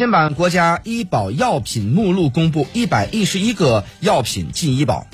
新版国家医保药品目录公布，一百一十一个药品进医保。